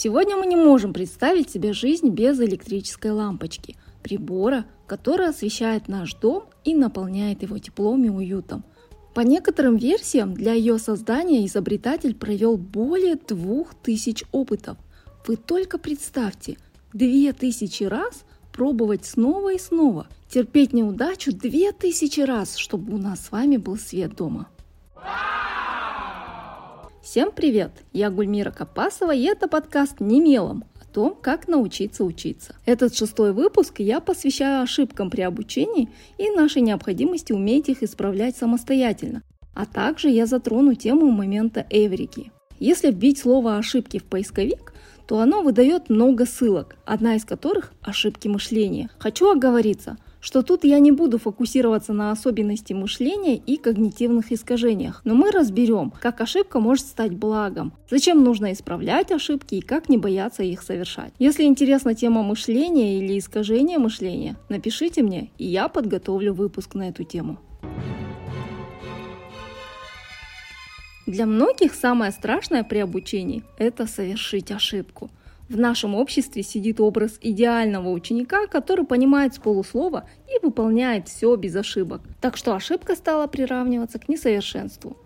Сегодня мы не можем представить себе жизнь без электрической лампочки, прибора, который освещает наш дом и наполняет его теплом и уютом. По некоторым версиям, для ее создания изобретатель провел более 2000 опытов. Вы только представьте, 2000 раз пробовать снова и снова, терпеть неудачу 2000 раз, чтобы у нас с вами был свет дома. Всем привет! Я Гульмира Капасова, и это подкаст «Немелом» о том, как научиться учиться. Этот шестой выпуск я посвящаю ошибкам при обучении и нашей необходимости уметь их исправлять самостоятельно. А также я затрону тему момента эврики. Если вбить слово «ошибки» в поисковик, то оно выдает много ссылок, одна из которых – ошибки мышления. Хочу оговориться – что тут я не буду фокусироваться на особенности мышления и когнитивных искажениях, но мы разберем, как ошибка может стать благом, зачем нужно исправлять ошибки и как не бояться их совершать. Если интересна тема мышления или искажения мышления, напишите мне, и я подготовлю выпуск на эту тему. Для многих самое страшное при обучении – это совершить ошибку. В нашем обществе сидит образ идеального ученика, который понимает с полуслова и выполняет все без ошибок. Так что ошибка стала приравниваться к несовершенству.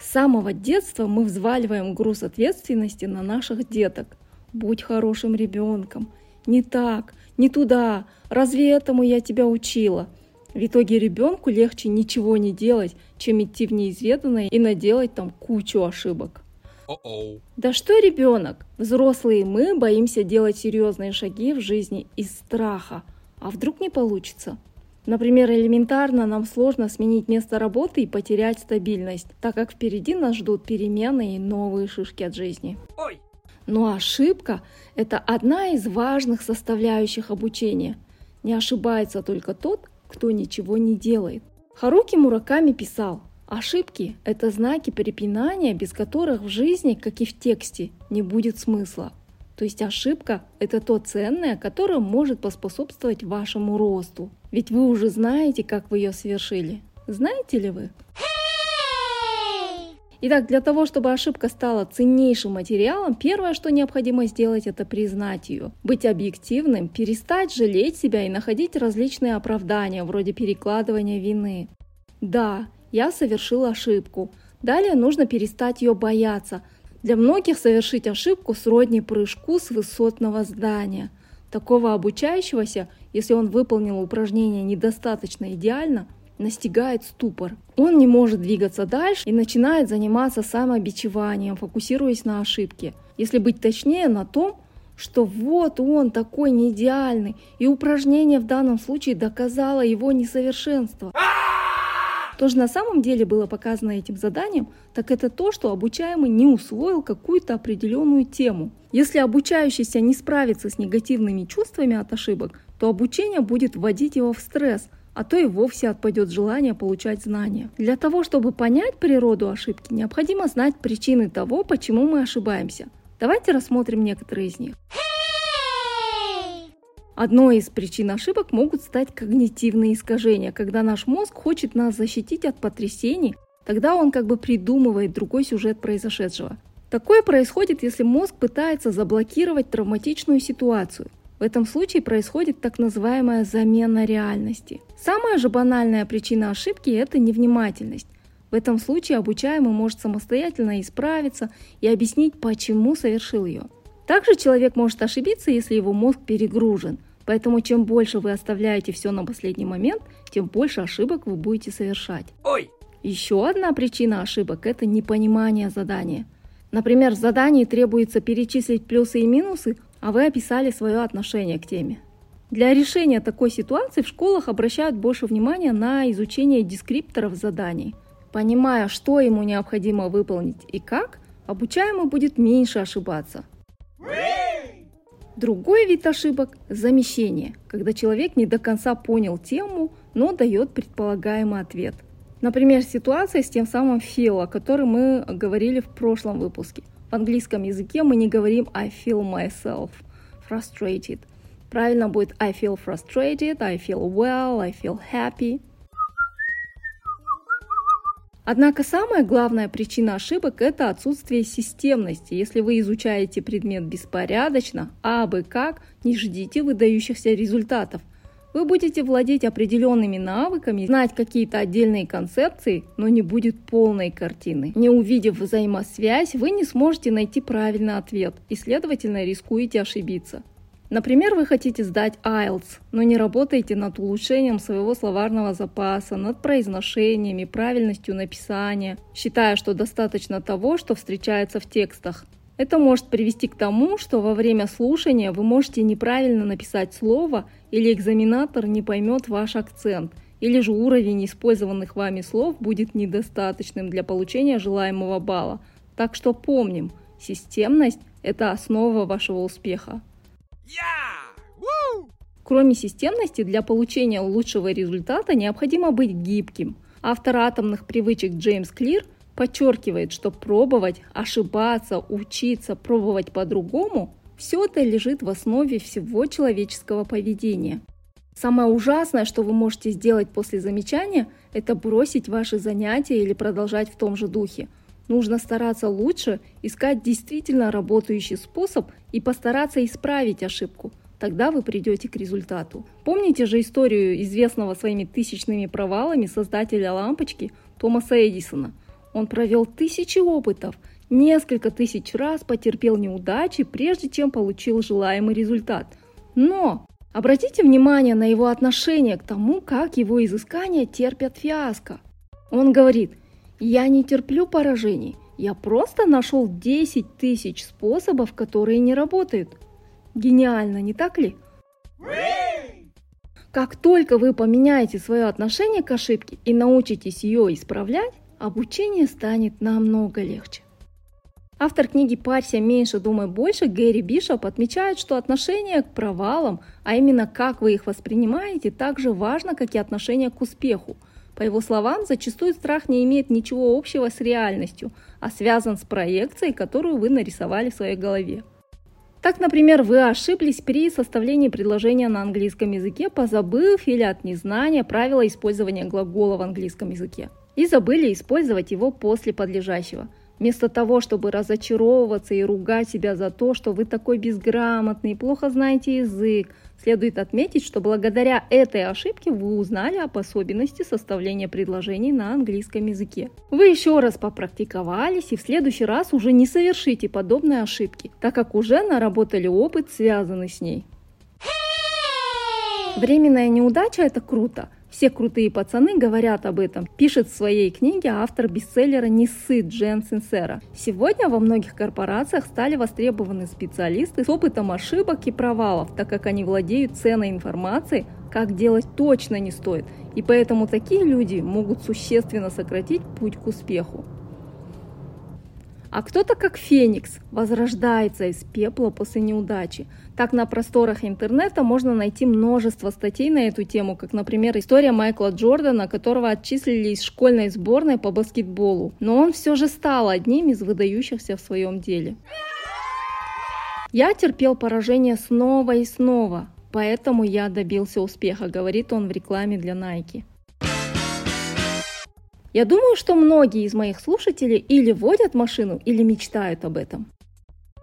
С самого детства мы взваливаем груз ответственности на наших деток. Будь хорошим ребенком. Не так, не туда. Разве этому я тебя учила? В итоге ребенку легче ничего не делать, чем идти в неизведанное и наделать там кучу ошибок. Uh-oh. Да что ребенок? Взрослые мы боимся делать серьезные шаги в жизни из страха. А вдруг не получится? Например, элементарно нам сложно сменить место работы и потерять стабильность, так как впереди нас ждут перемены и новые шишки от жизни. Ой! Но ошибка – это одна из важных составляющих обучения. Не ошибается только тот, кто ничего не делает. Харуки Мураками писал, Ошибки – это знаки препинания, без которых в жизни, как и в тексте, не будет смысла. То есть ошибка – это то ценное, которое может поспособствовать вашему росту. Ведь вы уже знаете, как вы ее совершили. Знаете ли вы? Итак, для того, чтобы ошибка стала ценнейшим материалом, первое, что необходимо сделать, это признать ее. Быть объективным, перестать жалеть себя и находить различные оправдания, вроде перекладывания вины. Да, я совершил ошибку. Далее нужно перестать ее бояться. Для многих совершить ошибку сродни прыжку с высотного здания. Такого обучающегося, если он выполнил упражнение недостаточно идеально, настигает ступор. Он не может двигаться дальше и начинает заниматься самобичеванием, фокусируясь на ошибке. Если быть точнее, на том, что вот он такой неидеальный, и упражнение в данном случае доказало его несовершенство. То, что на самом деле было показано этим заданием, так это то, что обучаемый не усвоил какую-то определенную тему. Если обучающийся не справится с негативными чувствами от ошибок, то обучение будет вводить его в стресс, а то и вовсе отпадет желание получать знания. Для того, чтобы понять природу ошибки, необходимо знать причины того, почему мы ошибаемся. Давайте рассмотрим некоторые из них. Одной из причин ошибок могут стать когнитивные искажения, когда наш мозг хочет нас защитить от потрясений, тогда он как бы придумывает другой сюжет произошедшего. Такое происходит, если мозг пытается заблокировать травматичную ситуацию. В этом случае происходит так называемая замена реальности. Самая же банальная причина ошибки – это невнимательность. В этом случае обучаемый может самостоятельно исправиться и объяснить, почему совершил ее. Также человек может ошибиться, если его мозг перегружен. Поэтому чем больше вы оставляете все на последний момент, тем больше ошибок вы будете совершать. Ой! Еще одна причина ошибок – это непонимание задания. Например, в задании требуется перечислить плюсы и минусы, а вы описали свое отношение к теме. Для решения такой ситуации в школах обращают больше внимания на изучение дескрипторов заданий. Понимая, что ему необходимо выполнить и как, обучаемый будет меньше ошибаться – Другой вид ошибок – замещение, когда человек не до конца понял тему, но дает предполагаемый ответ. Например, ситуация с тем самым feel, о которой мы говорили в прошлом выпуске. В английском языке мы не говорим I feel myself frustrated. Правильно будет I feel frustrated, I feel well, I feel happy. Однако самая главная причина ошибок – это отсутствие системности. Если вы изучаете предмет беспорядочно, а бы как, не ждите выдающихся результатов. Вы будете владеть определенными навыками, знать какие-то отдельные концепции, но не будет полной картины. Не увидев взаимосвязь, вы не сможете найти правильный ответ и, следовательно, рискуете ошибиться. Например, вы хотите сдать IELTS, но не работаете над улучшением своего словарного запаса, над произношениями, правильностью написания, считая, что достаточно того, что встречается в текстах. Это может привести к тому, что во время слушания вы можете неправильно написать слово или экзаменатор не поймет ваш акцент, или же уровень использованных вами слов будет недостаточным для получения желаемого балла. Так что помним, системность – это основа вашего успеха. Кроме системности, для получения лучшего результата необходимо быть гибким. Автор атомных привычек Джеймс Клир подчеркивает, что пробовать, ошибаться, учиться, пробовать по-другому – все это лежит в основе всего человеческого поведения. Самое ужасное, что вы можете сделать после замечания, это бросить ваши занятия или продолжать в том же духе – Нужно стараться лучше, искать действительно работающий способ и постараться исправить ошибку. Тогда вы придете к результату. Помните же историю известного своими тысячными провалами создателя лампочки Томаса Эдисона? Он провел тысячи опытов, несколько тысяч раз потерпел неудачи, прежде чем получил желаемый результат. Но обратите внимание на его отношение к тому, как его изыскания терпят фиаско. Он говорит – я не терплю поражений. Я просто нашел 10 тысяч способов, которые не работают. Гениально, не так ли? Как только вы поменяете свое отношение к ошибке и научитесь ее исправлять, обучение станет намного легче. Автор книги «Парься меньше, думай больше» Гэри Бишоп отмечает, что отношение к провалам, а именно как вы их воспринимаете, так же важно, как и отношение к успеху – по его словам, зачастую страх не имеет ничего общего с реальностью, а связан с проекцией, которую вы нарисовали в своей голове. Так, например, вы ошиблись при составлении предложения на английском языке, позабыв или от незнания правила использования глагола в английском языке. И забыли использовать его после подлежащего. Вместо того, чтобы разочаровываться и ругать себя за то, что вы такой безграмотный, плохо знаете язык, Следует отметить, что благодаря этой ошибке вы узнали об особенности составления предложений на английском языке. Вы еще раз попрактиковались и в следующий раз уже не совершите подобные ошибки, так как уже наработали опыт, связанный с ней. Временная неудача – это круто, все крутые пацаны говорят об этом, пишет в своей книге автор бестселлера «Не сыт» Джен Синсера. Сегодня во многих корпорациях стали востребованы специалисты с опытом ошибок и провалов, так как они владеют ценной информацией, как делать точно не стоит, и поэтому такие люди могут существенно сократить путь к успеху. А кто-то, как Феникс, возрождается из пепла после неудачи. Так на просторах интернета можно найти множество статей на эту тему, как, например, история Майкла Джордана, которого отчислили из школьной сборной по баскетболу. Но он все же стал одним из выдающихся в своем деле. Я терпел поражение снова и снова, поэтому я добился успеха, говорит он в рекламе для Nike. Я думаю, что многие из моих слушателей или водят машину, или мечтают об этом.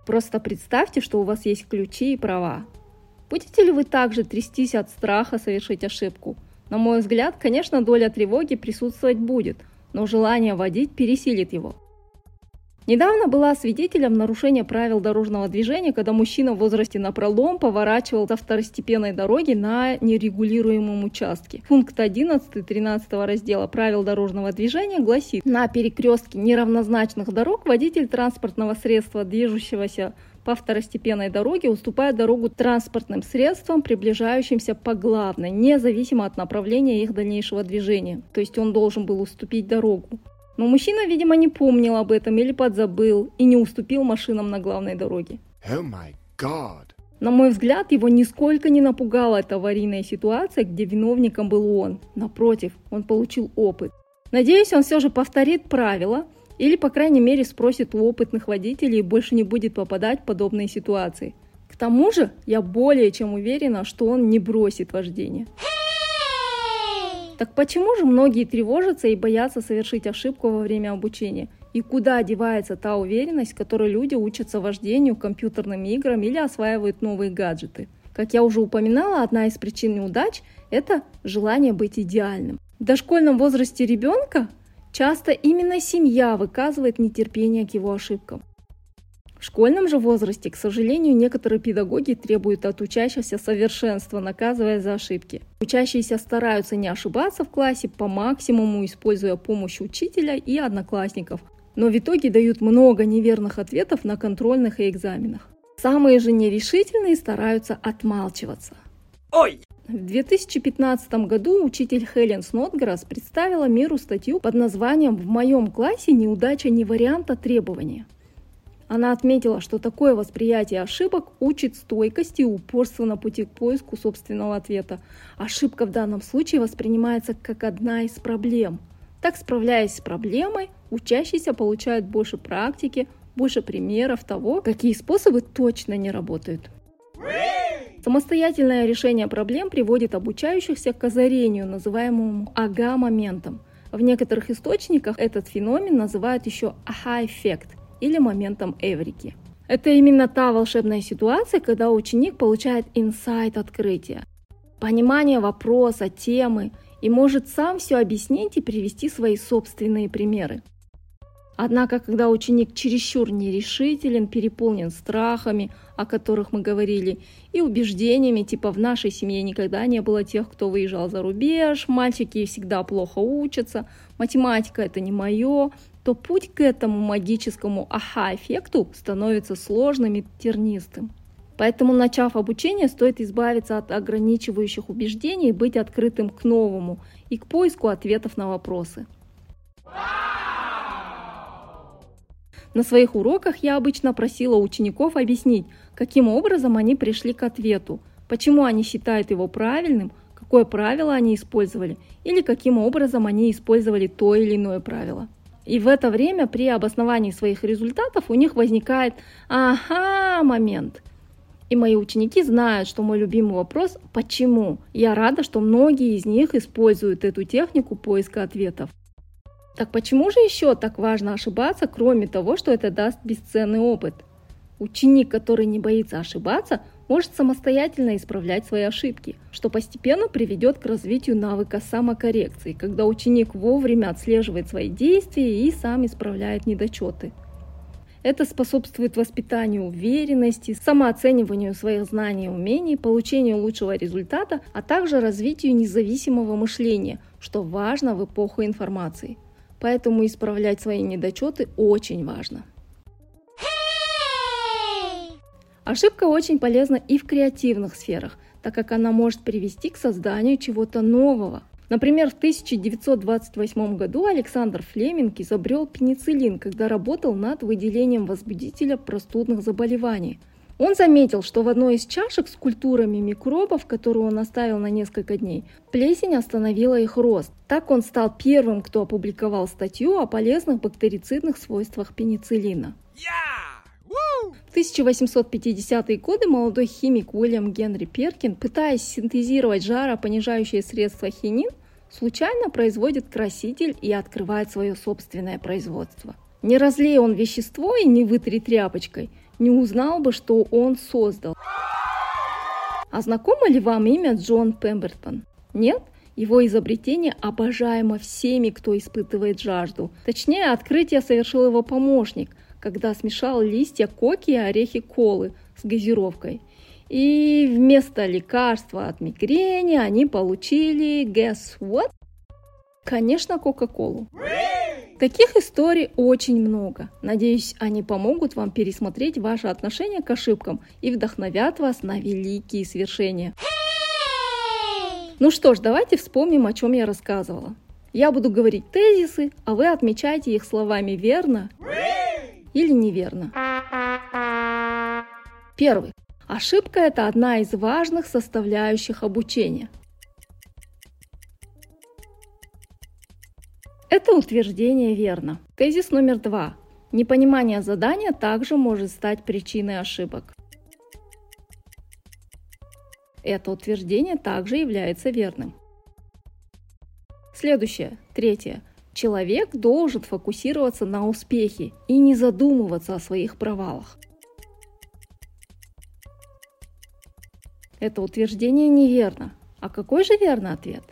Просто представьте, что у вас есть ключи и права. Будете ли вы также трястись от страха совершить ошибку? На мой взгляд, конечно, доля тревоги присутствовать будет, но желание водить пересилит его. Недавно была свидетелем нарушения правил дорожного движения, когда мужчина в возрасте на пролом поворачивал со второстепенной дороги на нерегулируемом участке. Пункт 11 13 раздела правил дорожного движения гласит, на перекрестке неравнозначных дорог водитель транспортного средства, движущегося по второстепенной дороге уступает дорогу транспортным средствам, приближающимся по главной, независимо от направления их дальнейшего движения. То есть он должен был уступить дорогу. Но мужчина, видимо, не помнил об этом или подзабыл и не уступил машинам на главной дороге. Oh my God. На мой взгляд, его нисколько не напугала эта аварийная ситуация, где виновником был он. Напротив, он получил опыт. Надеюсь, он все же повторит правила или, по крайней мере, спросит у опытных водителей и больше не будет попадать в подобные ситуации. К тому же, я более чем уверена, что он не бросит вождение. Так почему же многие тревожатся и боятся совершить ошибку во время обучения? И куда девается та уверенность, которой люди учатся вождению, компьютерным играм или осваивают новые гаджеты? Как я уже упоминала, одна из причин неудач – это желание быть идеальным. В дошкольном возрасте ребенка часто именно семья выказывает нетерпение к его ошибкам. В школьном же возрасте, к сожалению, некоторые педагоги требуют от учащихся совершенства, наказывая за ошибки. Учащиеся стараются не ошибаться в классе по максимуму, используя помощь учителя и одноклассников, но в итоге дают много неверных ответов на контрольных и экзаменах. Самые же нерешительные стараются отмалчиваться. Ой! В 2015 году учитель Хелен Снотграсс представила миру статью под названием «В моем классе неудача не вариант, а требование». Она отметила, что такое восприятие ошибок учит стойкости и упорства на пути к поиску собственного ответа. Ошибка в данном случае воспринимается как одна из проблем. Так, справляясь с проблемой, учащиеся получают больше практики, больше примеров того, какие способы точно не работают. Самостоятельное решение проблем приводит обучающихся к озарению, называемому ага-моментом. В некоторых источниках этот феномен называют еще ага-эффект – или моментом эврики. Это именно та волшебная ситуация, когда ученик получает инсайт открытия, понимание вопроса, темы и может сам все объяснить и привести свои собственные примеры. Однако, когда ученик чересчур нерешителен, переполнен страхами, о которых мы говорили, и убеждениями, типа в нашей семье никогда не было тех, кто выезжал за рубеж, мальчики всегда плохо учатся, математика это не мое, то путь к этому магическому аха-эффекту становится сложным и тернистым. Поэтому, начав обучение, стоит избавиться от ограничивающих убеждений и быть открытым к новому и к поиску ответов на вопросы. На своих уроках я обычно просила учеников объяснить, каким образом они пришли к ответу, почему они считают его правильным, какое правило они использовали или каким образом они использовали то или иное правило. И в это время при обосновании своих результатов у них возникает «ага» момент. И мои ученики знают, что мой любимый вопрос «почему?». Я рада, что многие из них используют эту технику поиска ответов. Так почему же еще так важно ошибаться, кроме того, что это даст бесценный опыт? Ученик, который не боится ошибаться, может самостоятельно исправлять свои ошибки, что постепенно приведет к развитию навыка самокоррекции, когда ученик вовремя отслеживает свои действия и сам исправляет недочеты. Это способствует воспитанию уверенности, самооцениванию своих знаний и умений, получению лучшего результата, а также развитию независимого мышления, что важно в эпоху информации. Поэтому исправлять свои недочеты очень важно. Ошибка очень полезна и в креативных сферах, так как она может привести к созданию чего-то нового. Например, в 1928 году Александр Флеминг изобрел пенициллин, когда работал над выделением возбудителя простудных заболеваний. Он заметил, что в одной из чашек с культурами микробов, которую он оставил на несколько дней, плесень остановила их рост. Так он стал первым, кто опубликовал статью о полезных бактерицидных свойствах пенициллина. Yeah! В 1850-е годы молодой химик Уильям Генри Перкин, пытаясь синтезировать жаропонижающее средство хинин, случайно производит краситель и открывает свое собственное производство. Не разлей он вещество и не вытри тряпочкой, не узнал бы, что он создал. А знакомо ли вам имя Джон Пембертон? Нет? Его изобретение обожаемо всеми, кто испытывает жажду. Точнее, открытие совершил его помощник, когда смешал листья коки и орехи колы с газировкой. И вместо лекарства от мигрени они получили, guess what? Конечно, Кока-Колу. Таких историй очень много. Надеюсь, они помогут вам пересмотреть ваше отношение к ошибкам и вдохновят вас на великие свершения. Ну что ж, давайте вспомним, о чем я рассказывала. Я буду говорить тезисы, а вы отмечайте их словами верно или неверно. Первый. Ошибка – это одна из важных составляющих обучения. Это утверждение верно. Тезис номер два. Непонимание задания также может стать причиной ошибок. Это утверждение также является верным. Следующее, третье. Человек должен фокусироваться на успехе и не задумываться о своих провалах. Это утверждение неверно. А какой же верный ответ?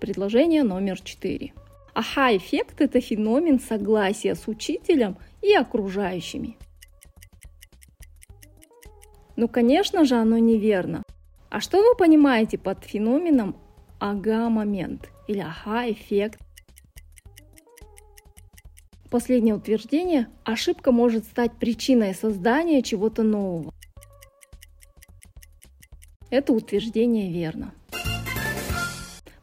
Предложение номер четыре. Аха-эффект – это феномен согласия с учителем и окружающими. Ну, конечно же, оно неверно. А что вы понимаете под феноменом ага-момент или ага-эффект? Последнее утверждение – ошибка может стать причиной создания чего-то нового. Это утверждение верно.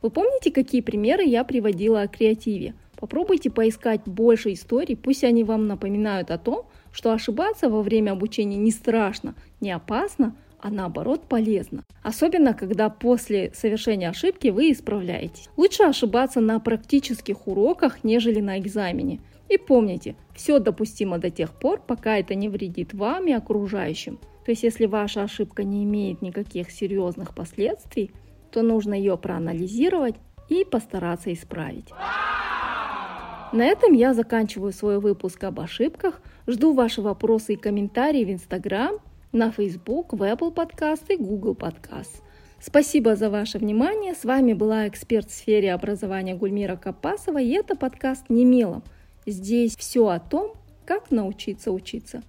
Вы помните, какие примеры я приводила о креативе? Попробуйте поискать больше историй, пусть они вам напоминают о том, что ошибаться во время обучения не страшно, не опасно, а наоборот полезно. Особенно, когда после совершения ошибки вы исправляетесь. Лучше ошибаться на практических уроках, нежели на экзамене. И помните, все допустимо до тех пор, пока это не вредит вам и окружающим. То есть, если ваша ошибка не имеет никаких серьезных последствий, то нужно ее проанализировать и постараться исправить. На этом я заканчиваю свой выпуск об ошибках. Жду ваши вопросы и комментарии в Instagram, на Facebook, в Apple Podcast и Google Podcast. Спасибо за ваше внимание. С вами была эксперт в сфере образования Гульмира Капасова, и это подкаст «Немелом». Здесь все о том, как научиться учиться.